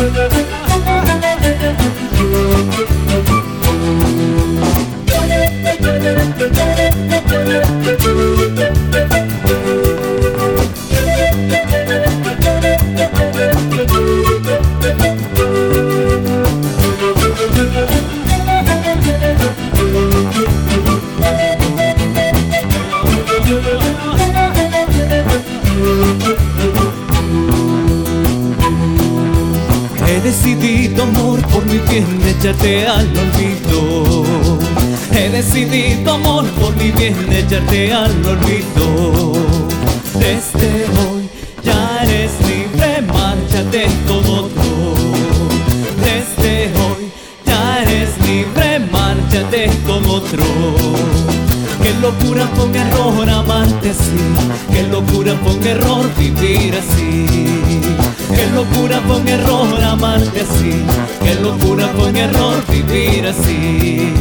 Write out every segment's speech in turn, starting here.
with the decidido, amor, por mi bien echarte al olvido. He decidido, amor, por mi bien echarte al olvido. Desde hoy ya eres libre, márchate con otro. Desde hoy ya eres libre, márchate con otro. Qué locura un error amarte así, qué locura un error vivir así. Qué locura fue un error amarte así, qué locura fue un error vivir así.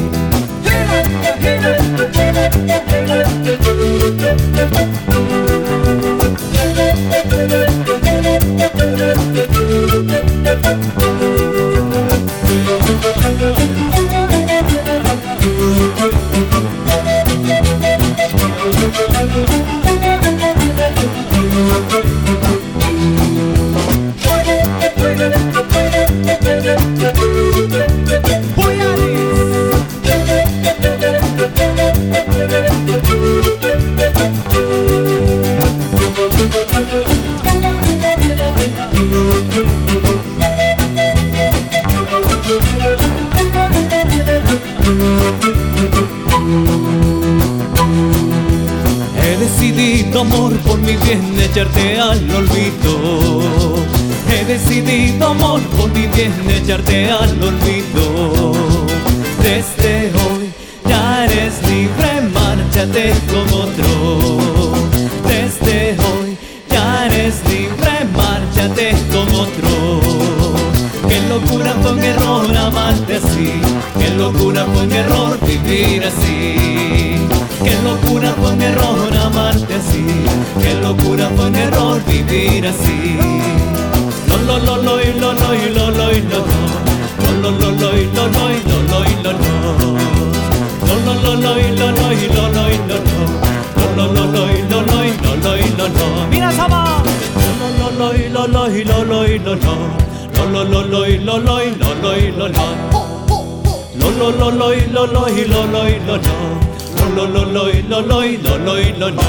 He decidido, amor, por mi bien echarte al olvido. He decidido, amor, por mi bien echarte al olvido. Desde hoy ya eres libre, márchate con otro. Márchate con otro. Qué locura fue un error amarte así, qué locura fue un error vivir así. loi lo lo lo lo lo loi lo loi lo loi lo lo lo lo lo loi lo loi lo loi lo lo lo lo lo loi lo loi lo loi lo lo